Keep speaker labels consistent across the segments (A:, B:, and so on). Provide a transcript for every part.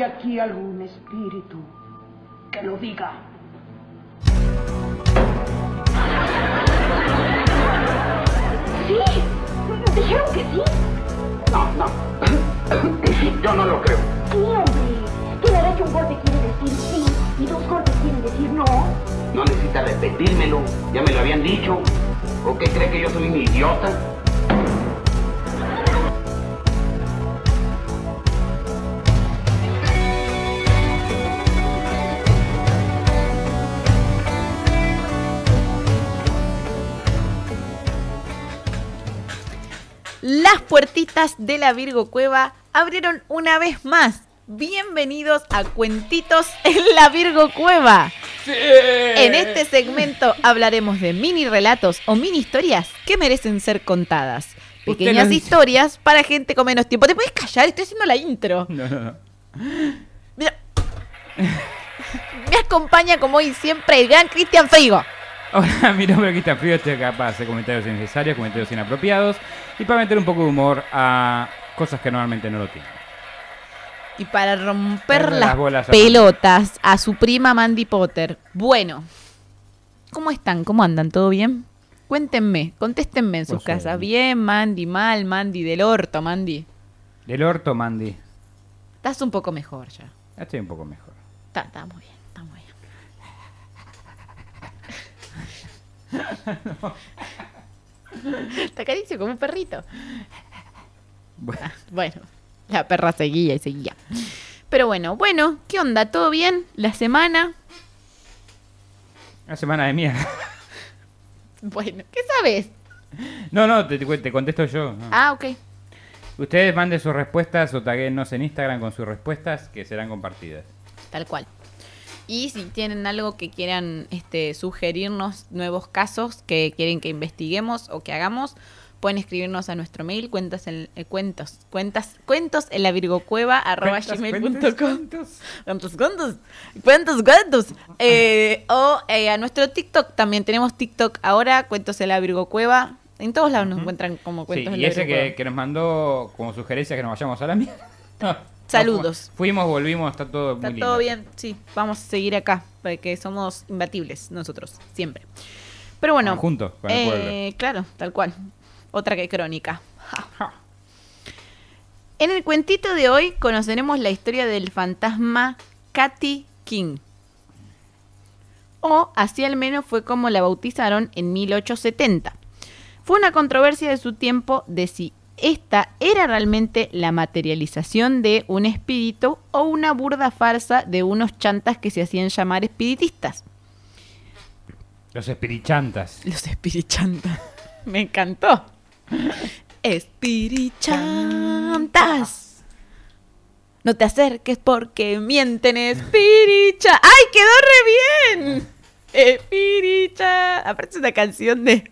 A: ¿Hay aquí algún espíritu que lo diga?
B: Sí, dijeron que sí.
A: No, no. Yo no lo creo.
B: Sí, hombre. Que la hecho un golpe quiere decir sí y dos golpes quieren decir no.
A: No necesita repetírmelo. Ya me lo habían dicho. ¿O qué cree que yo soy un idiota?
C: Las puertitas de la Virgo Cueva abrieron una vez más. Bienvenidos a Cuentitos en la Virgo Cueva. En este segmento hablaremos de mini relatos o mini historias que merecen ser contadas. Pequeñas historias para gente con menos tiempo. ¿Te puedes callar? Estoy haciendo la intro.
D: No, no, no.
C: Mira. Me acompaña como hoy siempre el gran Cristian Feigo.
D: Hola, mi nombre es Cristian Frío, estoy acá para hacer comentarios innecesarios, comentarios inapropiados y para meter un poco de humor a cosas que normalmente no lo tienen.
C: Y para romper las,
D: las bolas a
C: pelotas a su prima Mandy Potter. Bueno, ¿cómo están? ¿Cómo andan? ¿Todo bien? Cuéntenme, contéstenme en sus
D: Pues, eh,
C: casas. Bien, Mandy, mal, Mandy, del orto, Mandy.
D: Del orto, Mandy.
C: Estás un poco mejor ya.
D: Ya estoy un poco mejor.
C: Está, está muy bien, está muy bien. Te acaricio como un perrito.
D: Bueno,
C: Ah, Bueno, la perra seguía y seguía. Pero bueno, bueno, ¿qué onda? ¿Todo bien? ¿La semana?
D: una semana de mierda.
C: Bueno, ¿qué sabes?
D: No, no, te, te contesto yo. no.
C: Ah, ok.
D: Ustedes manden sus respuestas o taguenos en Instagram con sus respuestas que serán compartidas.
C: Tal cual. Y si tienen algo que quieran este, sugerirnos, nuevos casos que quieren que investiguemos o que hagamos, pueden escribirnos a nuestro mail, cuentas en, eh, cuentos, cuentas, cuentos en la virgocueva, arroba gmail.com.
D: cuentos, cuentos.
C: ¿Cuántos, cuántos? Eh, o eh, a nuestro TikTok también. Tenemos TikTok ahora, Cuentos en la Virgo Cueva. En todos lados nos encuentran como
D: Sí,
C: Cuentos en
D: y ese que, que nos mandó como sugerencia que nos vayamos a la mierda.
C: Saludos.
D: fuimos, volvimos, está todo
C: Está
D: muy lindo.
C: todo bien, sí. Vamos a seguir acá, porque somos imbatibles nosotros, siempre. Pero bueno.
D: Juntos, con el
C: eh,
D: pueblo.
C: Claro, tal cual. Otra que crónica. En el cuentito de hoy conoceremos la historia del fantasma Katy King. O así al menos fue como la bautizaron en 1870. Fue una controversia de su tiempo de si esta era realmente la materialización de un espíritu o una burda farsa de unos chantas que se hacían llamar espiritistas.
D: Los espirichantas.
C: Los espirichantas. Me encantó. Espirichantas. No te acerques porque mienten, espiricha. ¡Ay, quedó re bien! Espiricha. Aparte es una canción de,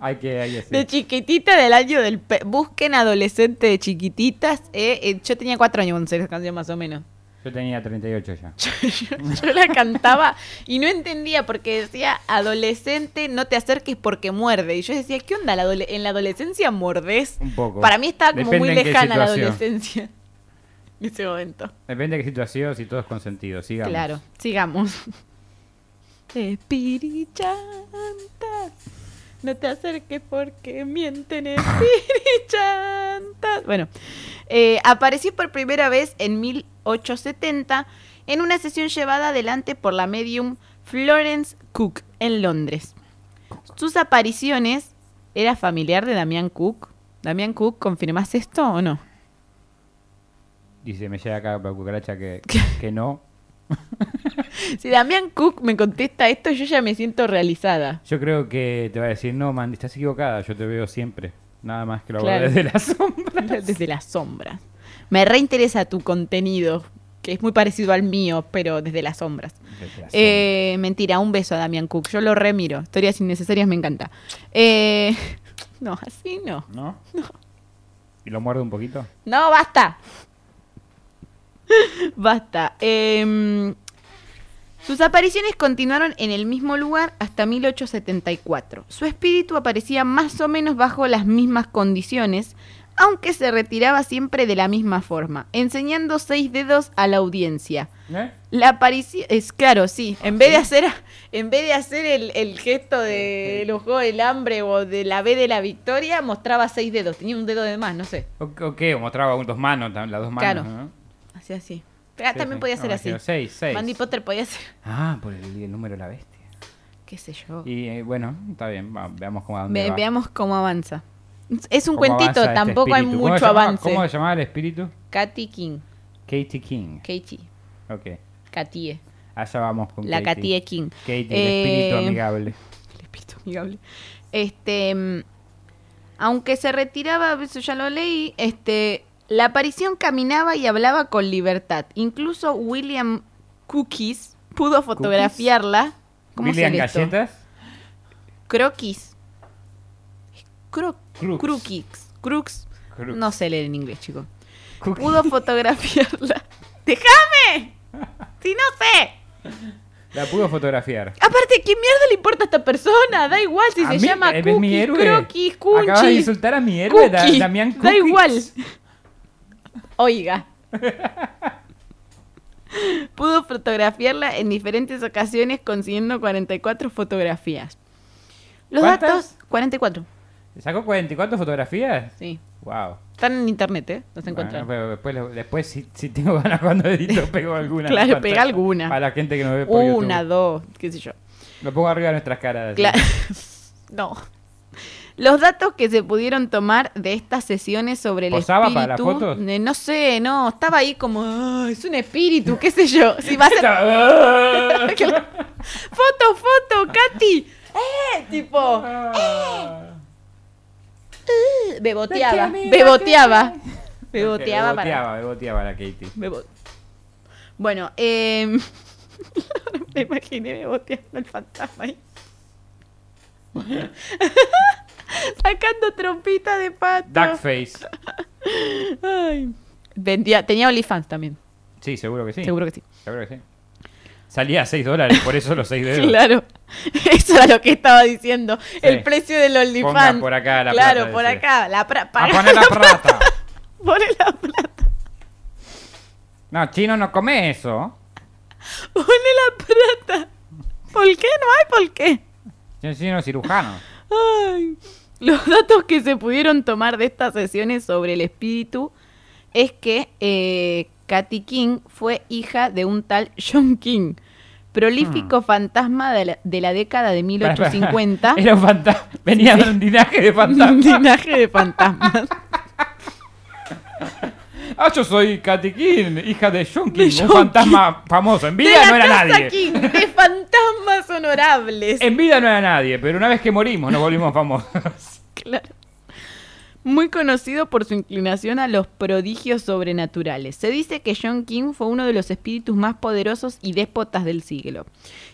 D: Hay que, hay que
C: de chiquitita del año del... pe- Busquen adolescente de chiquititas. eh, eh, yo tenía cuatro años cuando salió esa canción más o menos.
D: Yo tenía 38 ya.
C: yo, yo la cantaba y no entendía porque decía adolescente, no te acerques porque muerde. Y yo decía, ¿qué onda? ¿La ¿En la adolescencia mordes?
D: Un poco.
C: Para mí estaba como
D: Depende
C: muy lejana la adolescencia en ese momento.
D: Depende de qué situación, si todo es consentido. Sigamos.
C: Claro, sigamos. Espirichantas, no te acerques porque mienten espirichantas. Bueno, eh, apareció por primera vez en 1870 en una sesión llevada adelante por la medium Florence Cook en Londres. Sus apariciones era familiar de Damián Cook. Damián Cook, ¿confirmás esto o no?
D: Dice, me llega acá la cucaracha que, que no.
C: Si Damián Cook me contesta esto, yo ya me siento realizada.
D: Yo creo que te va a decir, no, man, estás equivocada. Yo te veo siempre. Nada más que lo hago
C: Claro.
D: desde la sombra.
C: Desde las sombras. Me reinteresa tu contenido, que es muy parecido al mío, pero desde las sombras.
D: Desde
C: Eh, mentira, un beso a Damián Cook. Yo lo remiro. Historias innecesarias me encanta. Eh, no, así no.
D: sombra. ¿No? ¿Y lo muerde un poquito?
C: No, basta. basta. Em, sus apariciones continuaron en el mismo lugar hasta 1874. Su espíritu aparecía más o menos bajo las mismas condiciones, aunque se retiraba siempre de la misma forma, enseñando seis dedos a la audiencia.
D: ¿Eh?
C: La aparición es claro, sí. En vez de hacer, en vez de hacer el, el gesto de los juegos del hambre o de la B de la victoria, mostraba seis dedos. Tenía un dedo de más, no sé.
D: O, o qué, o mostraba dos manos, las dos manos,
C: Claro.
D: ¿no?
C: Así así. Ah,
D: Sí,
C: también
D: sí.
C: podía ser así.
D: imagino, Seis, seis.
C: Mandy Potter podía ser,
D: Ah, por el, el número de la bestia.
C: qué sé yo.
D: Y eh, bueno, está bien, va- veamos cómo a dónde
C: Ve-
D: va.
C: veamos cómo avanza. Es un
D: ¿Cómo
C: cuentito,
D: avanza este
C: tampoco hay mucho
D: llamaba-
C: avance.
D: ¿Cómo se llamaba el espíritu?
C: Katy King,
D: Katie King.
C: Katie,
D: Ok,
C: Katie,
D: allá vamos con
C: la
D: Katie.
C: Katie King.
D: Katie, el
C: Eh,
D: espíritu amigable.
C: El espíritu amigable. Este, mm, aunque se retiraba, eso ya lo leí, este, la aparición caminaba y hablaba con libertad. Incluso William Cookies pudo fotografiarla. ¿Cómo
D: William? Galletas.
C: Croquis. Cro
D: Crux.
C: Crookies. Crux.
D: Crux.
C: No sé leer en inglés.
D: Cookie.
C: Pudo fotografiarla. ¡Déjame! Si no sé.
D: La pudo fotografiar.
C: Aparte, ¿qué mierda le importa a esta persona? Da igual si
D: A
C: se
D: mí,
C: llama
D: mi
C: Cookies,
D: héroe.
C: Croquis,
D: Acabas de
C: Cunchis,
D: insultar a mi héroe, Da-. Damián
C: Da
D: Cookies.
C: igual. Oiga. Pudo fotografiarla en diferentes ocasiones consiguiendo 44 fotografías. Los
D: ¿Cuántas?
C: datos, 44.
D: ¿Sacó 44 fotografías?
C: Sí.
D: Wow.
C: Están en internet, ¿eh? Los encuentran.
D: Bueno, después, después si, si tengo ganas cuando edito, pego alguna.
C: Claro, pega alguna.
D: Para la gente que nos ve por
C: Una,
D: YouTube.
C: dos, qué sé yo.
D: Lo pongo arriba de nuestras caras. así.
C: Cla- no. Los datos que se pudieron tomar de estas sesiones sobre el
D: ¿Posaba
C: espíritu.
D: para las fotos?
C: eh, no sé, no, estaba ahí como, "Ah, es un espíritu, qué sé yo. Si va a ser foto, foto, Katy. Eh, tipo, beboteaba,
D: Porque mira
C: beboteaba.
D: que-
C: Beboteaba para.
D: Beboteaba, beboteaba la Katie.
C: Bebo- Bueno, eh, me imaginé beboteando el fantasma ahí. Sacando trompita de pato.
D: Duckface.
C: Ay. Vendía, tenía OnlyFans también,
D: Sí, seguro que sí.
C: seguro que sí.
D: Seguro que sí. Salía a 6 dólares, por eso los 6 dedos.
C: Claro. Eso era lo que estaba diciendo.
D: Sí.
C: El precio del OnlyFans.
D: Por acá la
C: Claro,
D: plata,
C: por
D: decía.
C: acá. La pra-
D: A
C: para-
D: poner la plata.
C: Pone la plata.
D: No, chino no come eso.
C: Pone la plata. ¿Por qué? No hay por qué.
D: Yo soy cirujano.
C: Ay. Los datos que se pudieron tomar de estas sesiones sobre el espíritu es que eh, Katy King fue hija de un tal John King, prolífico fantasma de la, de la década de 1850.
D: Era un fantasma. Venía de un linaje de
C: un
D: fantasmas.
C: linaje de fantasmas.
D: Ah, yo soy Katy King, hija de John King,
C: De
D: un
C: John
D: fantasma famoso. En
C: De
D: vida
C: la
D: no era
C: casa
D: nadie.
C: King, de fantasmas honorables.
D: En vida no era nadie, pero una vez que morimos nos volvimos famosos.
C: Claro. Muy conocido por su inclinación a los prodigios sobrenaturales. Se dice que John King fue uno de los espíritus más poderosos y déspotas del siglo,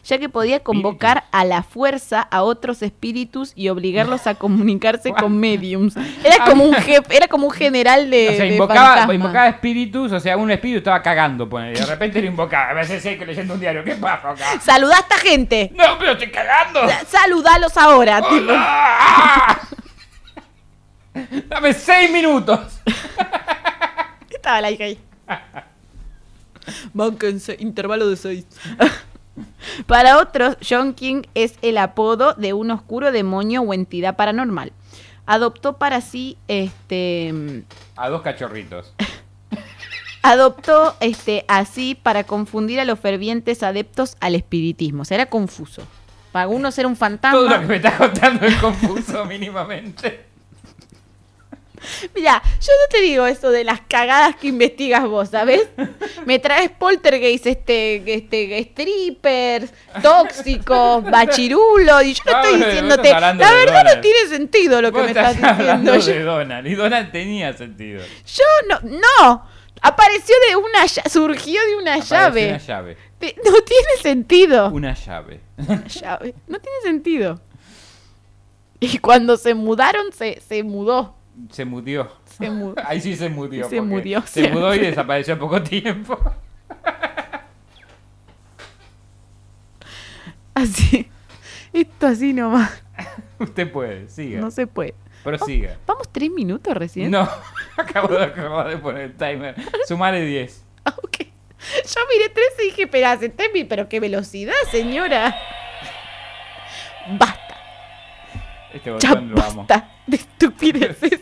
C: ya que podía convocar a la fuerza a otros espíritus y obligarlos a comunicarse con mediums. Era como un jefe, era como un general de,
D: O sea, invocaba, invocaba espíritus, o sea, un espíritu estaba cagando, ponele, y de repente lo invocaba. A veces hay que leyendo un diario, ¿qué pasa acá?
C: Saludá a esta gente.
D: No, pero estoy cagando.
C: Saludalos ahora. tipo.
D: Dame seis minutos.
C: Estaba la hija ahí. Bánquense, intervalo de seis. Para otros, John King es el apodo de un oscuro demonio o entidad paranormal. Adoptó para sí, este,
D: A dos cachorritos.
C: adoptó, este, así para confundir a los fervientes adeptos al espiritismo. O sea, era confuso. Para unos era un
D: Todo lo que
C: fantasma.
D: me estás contando es confuso mínimamente.
C: Mira, yo no te digo eso de las cagadas que investigas vos, ¿sabes? Me traes poltergeist, este, este, strippers, tóxicos, bachirulo, y yo no estoy diciéndote,
D: estás
C: la verdad no tiene sentido lo que me estás
D: hablando
C: diciendo.
D: de Donald, y Donald tenía sentido.
C: yo no, no, apareció de una, surgió de una
D: Apareció
C: llave.
D: Una llave.
C: No tiene sentido.
D: Una llave.
C: Una llave. No tiene sentido. Y cuando se mudaron, se, se mudó.
D: Se mudió.
C: Se mudó.
D: Ahí sí se mudió.
C: Se murió,
D: Se mudó y desapareció en poco tiempo.
C: Así. Esto así nomás.
D: Usted puede, siga.
C: No se puede.
D: Prosiga.
C: Vamos tres minutos recién.
D: No, Acabo de acabar de poner el timer. Sumale 10.
C: Ok. Yo miré 13 y dije, pero hace tempi, pero qué velocidad, señora. Basta,
D: Este
C: ya
D: botón lo amo.
C: basta de estupideces.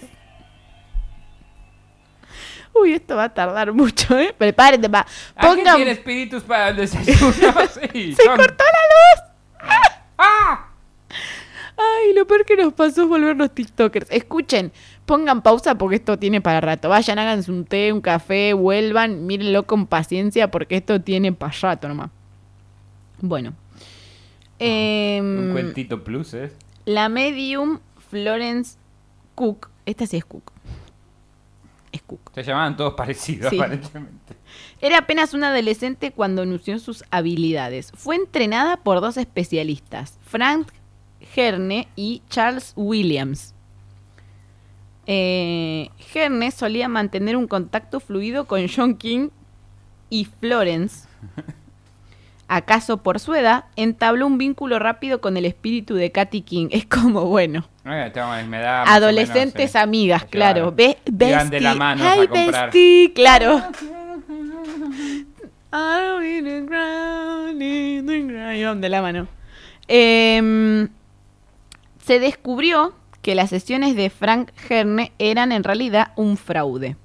C: Uy, esto va a tardar mucho, ¿eh? Prepárense, va.
D: ¿Alguien
C: Pongan...
D: tiene espíritus para el desayuno? Sí,
C: ¡Se
D: son-
C: cortó la luz!
D: ¡Ah!
C: Ay, lo peor que nos pasó es volvernos TikTokers. Escuchen, pongan pausa porque esto tiene para rato. Vayan, háganse un té, un café, vuelvan, mírenlo con paciencia porque esto tiene para rato nomás. Bueno. Em,
D: Un cuentito plus, ¿eh?
C: la medium Florence Cook. Esta sí es Cook. Es Cook.
D: Se llamaban todos parecidos,
C: Sí.
D: aparentemente.
C: Era apenas una adolescente cuando anunció sus habilidades. Fue entrenada por dos especialistas, Frank Herne y Charles Williams. Eh, Herne solía mantener un contacto fluido con John King y Florence. ¿Acaso por su edad? Entabló un vínculo rápido con el espíritu de Katy King. Es como, bueno,
D: Eh, me da
C: adolescentes
D: menos, eh.
C: amigas,
D: Claro.
C: Be
D: Iban de la
C: bestie.
D: mano
C: Hi,
D: a comprar.
C: bestie, claro. De la mano. Se descubrió que las sesiones de Frank Herne eran en realidad un fraude.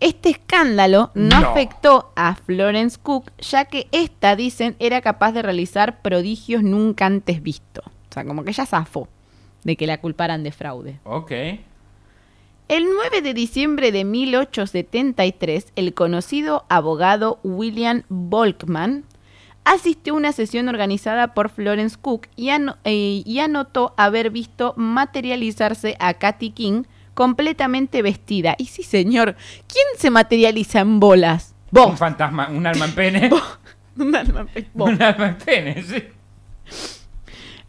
C: Este escándalo no,
D: No.
C: afectó a Florence Cook, ya que ésta, dicen, era capaz de realizar prodigios nunca antes vistos. O sea, como que ella zafó de que la culparan de fraude.
D: Ok.
C: El 9 de diciembre de 1873, el conocido abogado William Volkman asistió a una sesión organizada por Florence Cook y, eh, y anotó haber visto materializarse a Katy King completamente vestida. Y sí, señor, ¿quién se materializa en bolas?
D: Un fantasma, un alma en pene.
C: Un alma- vos.
D: un alma en pene, sí.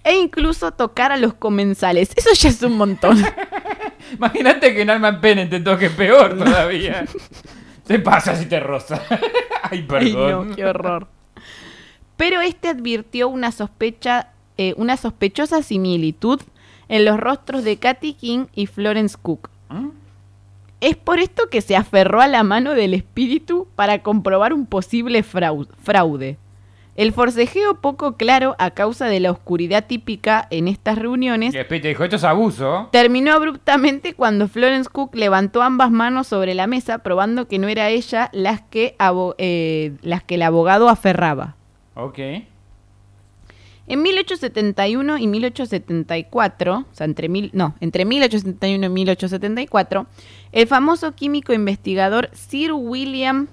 C: E incluso tocar a los comensales. Eso ya es un montón.
D: Imagínate que un alma en pene te toque peor todavía. Te pasa si te roza. Ay,
C: Ay,
D: perdón.
C: no, qué horror. Pero este advirtió una sospecha, eh, una sospechosa similitud en los rostros de Katy King y Florence Cook.
D: ¿Mm?
C: Es por esto que se aferró a la mano del espíritu para comprobar un posible frau- fraude. El forcejeo poco claro a causa de la oscuridad típica en estas reuniones
D: Y después te dijo, esto es abuso.
C: terminó abruptamente cuando Florence Cook levantó ambas manos sobre la mesa probando que no era ella las que, eh, las que el abogado aferraba.
D: Ok.
C: En 1871 y 1874, o sea, entre, mil, no, entre 1871 y 1874, el famoso químico investigador Sir William,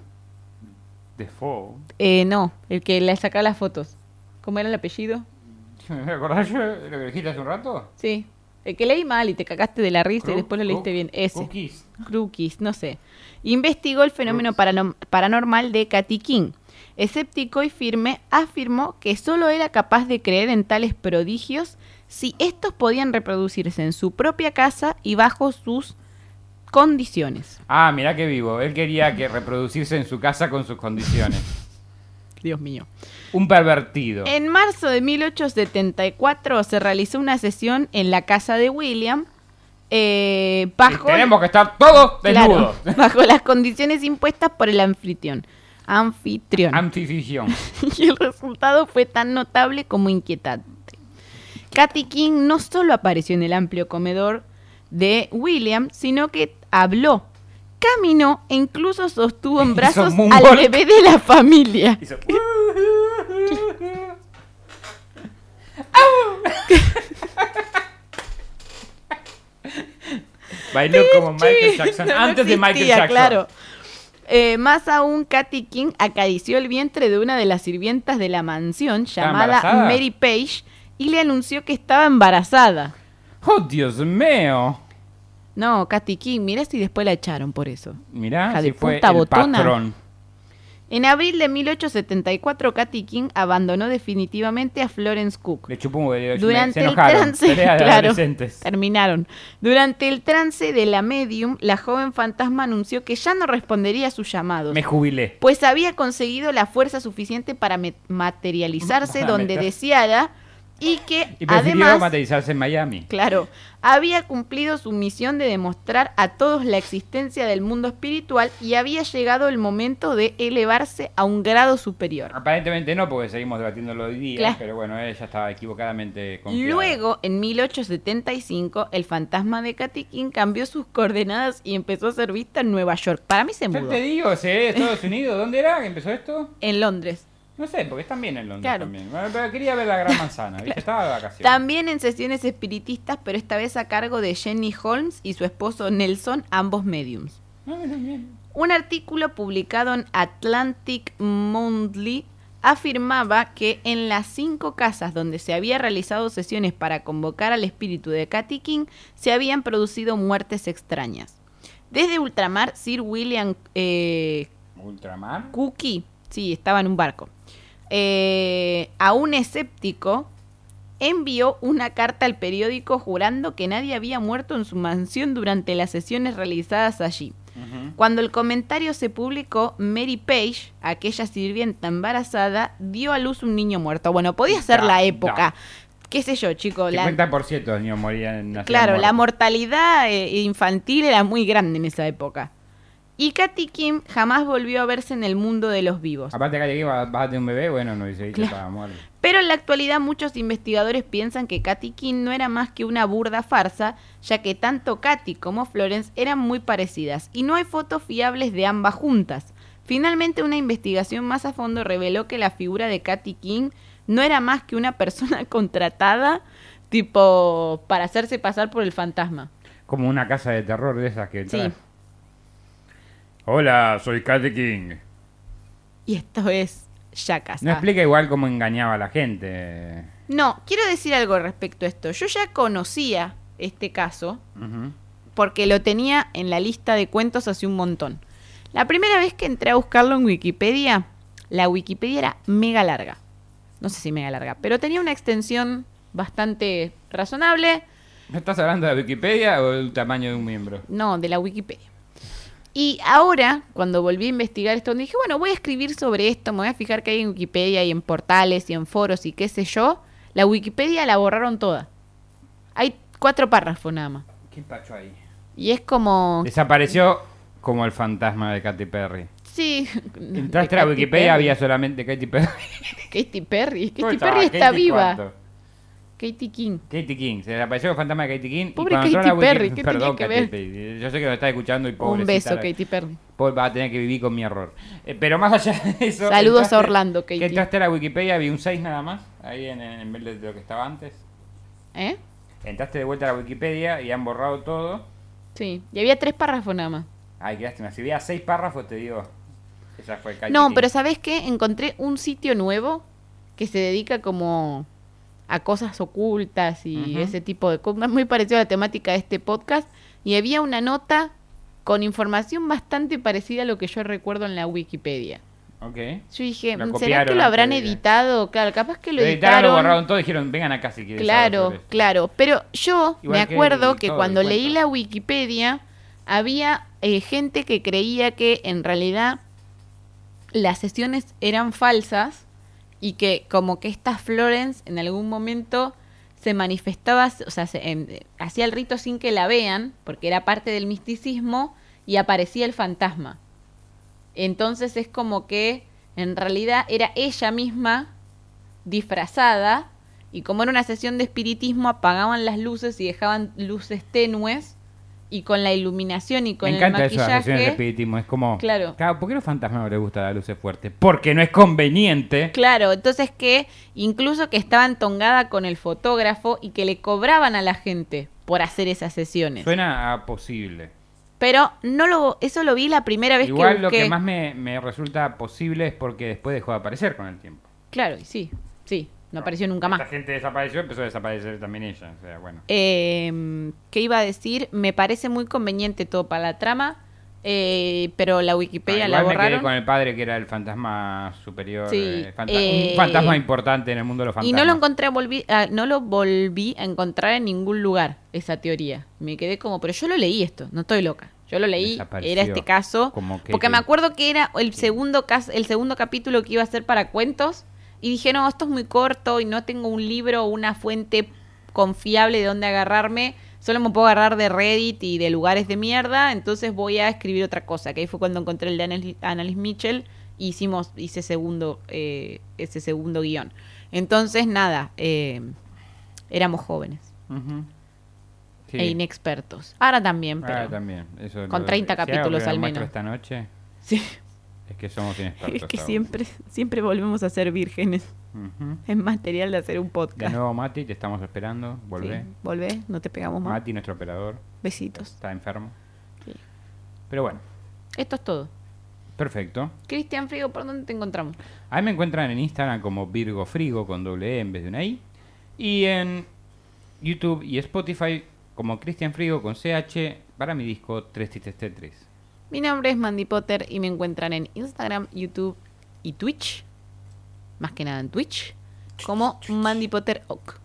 D: Defoe.
C: Eh, no, el que le sacaba las fotos. ¿Cómo era el apellido?
D: ¿Me acordás yo de lo que dijiste hace un rato?
C: Sí, el que leí mal y te cagaste de la risa y después lo leíste bien. Ese.
D: Cookies.
C: Crookies, no sé. Investigó el fenómeno paranormal de Katy King. Escéptico y firme, afirmó que solo era capaz de creer en tales prodigios si estos podían reproducirse en su propia casa y bajo sus condiciones.
D: Ah, mirá que vivo. Él quería que reproducirse en su casa con sus condiciones.
C: Dios mío.
D: Un pervertido.
C: En marzo de 1874 se realizó una sesión en la casa de William eh,
D: Y
C: bajo,
D: tenemos que estar todos
C: claro,
D: desnudos.
C: bajo las condiciones impuestas por el anfitrión. Anfitrión.
D: Antificción.
C: y el resultado fue tan notable como inquietante. Katy King no solo apareció en el amplio comedor de William, sino que habló, caminó e incluso sostuvo en brazos al bebé de la familia.
D: Hizo- Bailó como Michael Jackson
C: No
D: antes de Michael Jackson.
C: Claro. Eh, más aún, Katy King acarició el vientre de una de las sirvientas de la mansión llamada? Mary Page y le anunció que estaba embarazada.
D: Oh, Dios mío.
C: No, Katy King, mirá si después la echaron por eso.
D: Mirá,
C: Hija
D: si
C: de
D: fue el
C: botona.
D: patrón.
C: En abril de 1874, Katy King abandonó definitivamente a Florence Cook.
D: Le chupó un.
C: Durante
D: se
C: el
D: enojaron.
C: trance,
D: de
C: claro,
D: adolescentes.
C: terminaron. Durante el trance de la medium, la joven fantasma anunció que ya no respondería a sus llamados.
D: Me jubilé.
C: pues había conseguido la fuerza suficiente para materializarse donde deseara y que
D: Y
C: además,
D: materializarse en Miami.
C: claro, había cumplido su misión de demostrar a todos la existencia del mundo espiritual y había llegado el momento de elevarse a un grado superior.
D: Aparentemente no, porque seguimos debatiéndolo hoy día,
C: Claro.
D: pero bueno, ella estaba equivocadamente confiada.
C: Luego, en 1875, el fantasma de Katy King cambió sus coordenadas y empezó a ser vista en Nueva York. Para mí se
D: Yo
C: mudó.
D: te digo, ¿sí? Estados Unidos, ¿dónde era que empezó esto?
C: En Londres.
D: No sé, porque están bien en Londres
C: Claro.
D: también. Bueno, pero quería ver la gran manzana, ¿viste? Estaba de vacaciones.
C: También en sesiones espiritistas, pero esta vez a cargo de Jenny Holmes y su esposo Nelson, ambos mediums.
D: No, bien.
C: Un artículo publicado en Atlantic Monthly afirmaba que en las cinco casas donde se había realizado sesiones para convocar al espíritu de Katy King se habían producido muertes extrañas. Desde ultramar, Sir William eh,
D: Ultramar.
C: Cookie, sí, estaba en un barco, eh, a un escéptico envió una carta al periódico jurando que nadie había muerto en su mansión durante las sesiones realizadas allí. Cuando el comentario se publicó, Mary Page, aquella sirvienta embarazada, dio a luz un niño muerto. Bueno, podía ser la época. ¿Qué sé yo, chicos? La,
D: 50% de niños morían nacían
C: claro, la mortalidad eh, infantil era muy grande en esa época. Y Katy Kim jamás volvió a verse en el mundo de los vivos.
D: Aparte vas a tener un bebé, bueno, no dice,
C: Claro.
D: estaba muerto.
C: Pero en la actualidad muchos investigadores piensan que Katy King no era más que una burda farsa, ya que tanto Katy como Florence eran muy parecidas y no hay fotos fiables de ambas juntas. Finalmente una investigación más a fondo reveló que la figura de Katy King no era más que una persona contratada tipo para hacerse pasar por el fantasma.
D: Como una casa de terror de esas que
C: Sí.
D: Hola, soy Katy King.
C: Y esto es Jackass.
D: No explica igual cómo engañaba a la gente.
C: No, quiero decir algo respecto a esto. Yo ya conocía este caso porque lo tenía en la lista de cuentos hace un montón. La primera vez que entré a buscarlo en Wikipedia, la Wikipedia era mega larga. No sé si mega larga, pero tenía una extensión bastante razonable.
D: ¿Estás hablando de la Wikipedia o del tamaño de un miembro?
C: No, de la Wikipedia. Y ahora, cuando volví a investigar esto, dije, bueno, voy a escribir sobre esto, me voy a fijar que hay en Wikipedia y en portales y en foros y qué sé yo. La Wikipedia la borraron toda. Hay cuatro párrafos nada más.
D: ¿Qué ahí?
C: Y es como...
D: Desapareció como el fantasma de Katy Perry.
C: Sí.
D: Entraste a Wikipedia,
C: Perry.
D: había solamente Katy Perry.
C: Katy Perry. Katy
D: ¿Cómo
C: Perry está
D: Katy
C: viva.
D: cuánto?
C: Katy King.
D: Katy King, se desapareció el fantasma de Katy King. y
C: Pobre
D: la Wiki-
C: Perry, ¿qué
D: Perdón,
C: tenía que
D: Katy
C: ver?
D: Perry. Yo sé que me está escuchando y
C: Un
D: pobrecita.
C: beso, Katy Perry.
D: Paul va a tener que vivir con mi error. Eh, pero más allá de eso.
C: Saludos
D: entraste-
C: a Orlando, Katy.
D: Que entraste a la Wikipedia, vi un 6 nada más, ahí en, en vez de lo que estaba antes.
C: ¿Eh?
D: Entraste de vuelta a la Wikipedia y han borrado todo.
C: Sí. Y había tres párrafos nada más.
D: Ay, qué lástima. Si veía 6 párrafos, te digo. Esa fue Katy
C: No,
D: King.
C: pero ¿sabes qué? Encontré un sitio nuevo que se dedica como a cosas ocultas y ese tipo de cosas. Muy parecido a la temática de este podcast. Y había una nota con información bastante parecida a lo que yo recuerdo en la Wikipedia.
D: Ok.
C: Yo dije, ¿será
D: copiaron
C: que lo habrán editado? Claro, capaz que lo
D: Lo editaron,
C: editaron.
D: lo borraron todo dijeron, vengan acá si quieren
C: Claro,
D: sobre esto".
C: claro. Pero yo
D: Igual
C: me
D: que
C: acuerdo que
D: todo
C: cuando leí la Wikipedia había eh, gente que creía que en realidad las sesiones eran falsas y que como que esta Florence en algún momento se manifestaba, o sea, se, em, hacía el rito sin que la vean, porque era parte del misticismo, y aparecía el fantasma. Entonces es como que en realidad era ella misma disfrazada y como era una sesión de espiritismo apagaban las luces y dejaban luces tenues y con la iluminación y con
D: Me
C: el
D: encanta eso de las sesiones de
C: maquillaje
D: espiritismo. Es como.
C: Claro.
D: ¿Por qué a los fantasmas no les gusta la luz fuerte? Porque no es conveniente.
C: Claro, entonces que incluso que estaban tongada con el fotógrafo y que le cobraban a la gente por hacer esas sesiones.
D: Suena a posible.
C: Pero no lo eso lo vi la primera vez
D: Igual
C: que
D: lo
C: busqué.
D: que más me, me resulta posible es porque después dejó de aparecer con el tiempo.
C: Claro, y sí, sí, no apareció nunca más.
D: Esta gente desapareció, empezó a desaparecer también ella. O sea, bueno.
C: Eh, ¿Qué iba a decir? Me parece muy conveniente todo para la trama, eh, pero la Wikipedia
D: Ah,
C: la
D: igual me quedé
C: borraron.
D: con el padre que era el fantasma superior.
C: Sí,
D: eh, fanta-
C: eh,
D: un fantasma importante en el mundo de los
C: Y
D: fantasmas.
C: no lo encontré, volví, ah, no lo volví a encontrar en ningún lugar, esa teoría. Me quedé como, pero yo lo leí esto, no estoy loca. Yo lo leí, era este caso,
D: como que-
C: porque me acuerdo que era el segundo el segundo capítulo que iba a ser para cuentos Y dije, no, esto es muy corto y no tengo un libro o una fuente confiable de dónde agarrarme. Solo me puedo agarrar de Reddit y de lugares de mierda. Entonces voy a escribir otra cosa. Que ahí fue cuando encontré el de Annalise- Mitchell. Y hicimos, hice segundo, eh, ese segundo guion. Entonces, nada, eh, éramos jóvenes.
D: Sí.
C: e inexpertos. Ahora también, pero...
D: Ah, también. Eso
C: con
D: lo-
C: 30
D: si algo
C: capítulos
D: que
C: al menos.
D: esta noche
C: Sí,
D: es que somos inexpertos.
C: es que siempre, siempre volvemos a ser vírgenes.
D: Ujú.
C: Es material de hacer un
D: De
C: podcast.
D: nuevo, Mati, te estamos esperando. Volvé.
C: Sí, volvé, no te pegamos más.
D: Mati, nuestro operador,
C: Besitos.
D: está enfermo.
C: Sí.
D: Pero bueno,
C: Esto es todo.
D: perfecto.
C: Cristian Frigo, ¿por dónde te encontramos?
D: A mí me encuentran en Instagram como Virgo Frigo con doble E en vez de una I. Y en YouTube y Spotify como Cristian Frigo con CH para mi disco 3 Tristes Tetris.
C: Mi nombre es Mandy Potter y me encuentran en Instagram, YouTube y Twitch. Más que nada en Twitch. Como Mandy Potter Oak.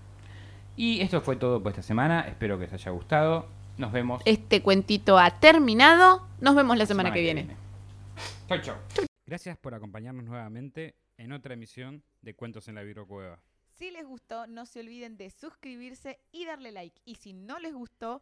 D: Y esto fue todo por esta semana. Espero que les haya gustado. Nos vemos
C: Este cuentito ha terminado. Nos vemos la semana, que viene.
D: Chau, chau. Gracias por acompañarnos nuevamente en otra emisión de Cuentos en la Cueva.
C: Si les gustó, no se olviden de suscribirse y darle like. Y si no les gustó,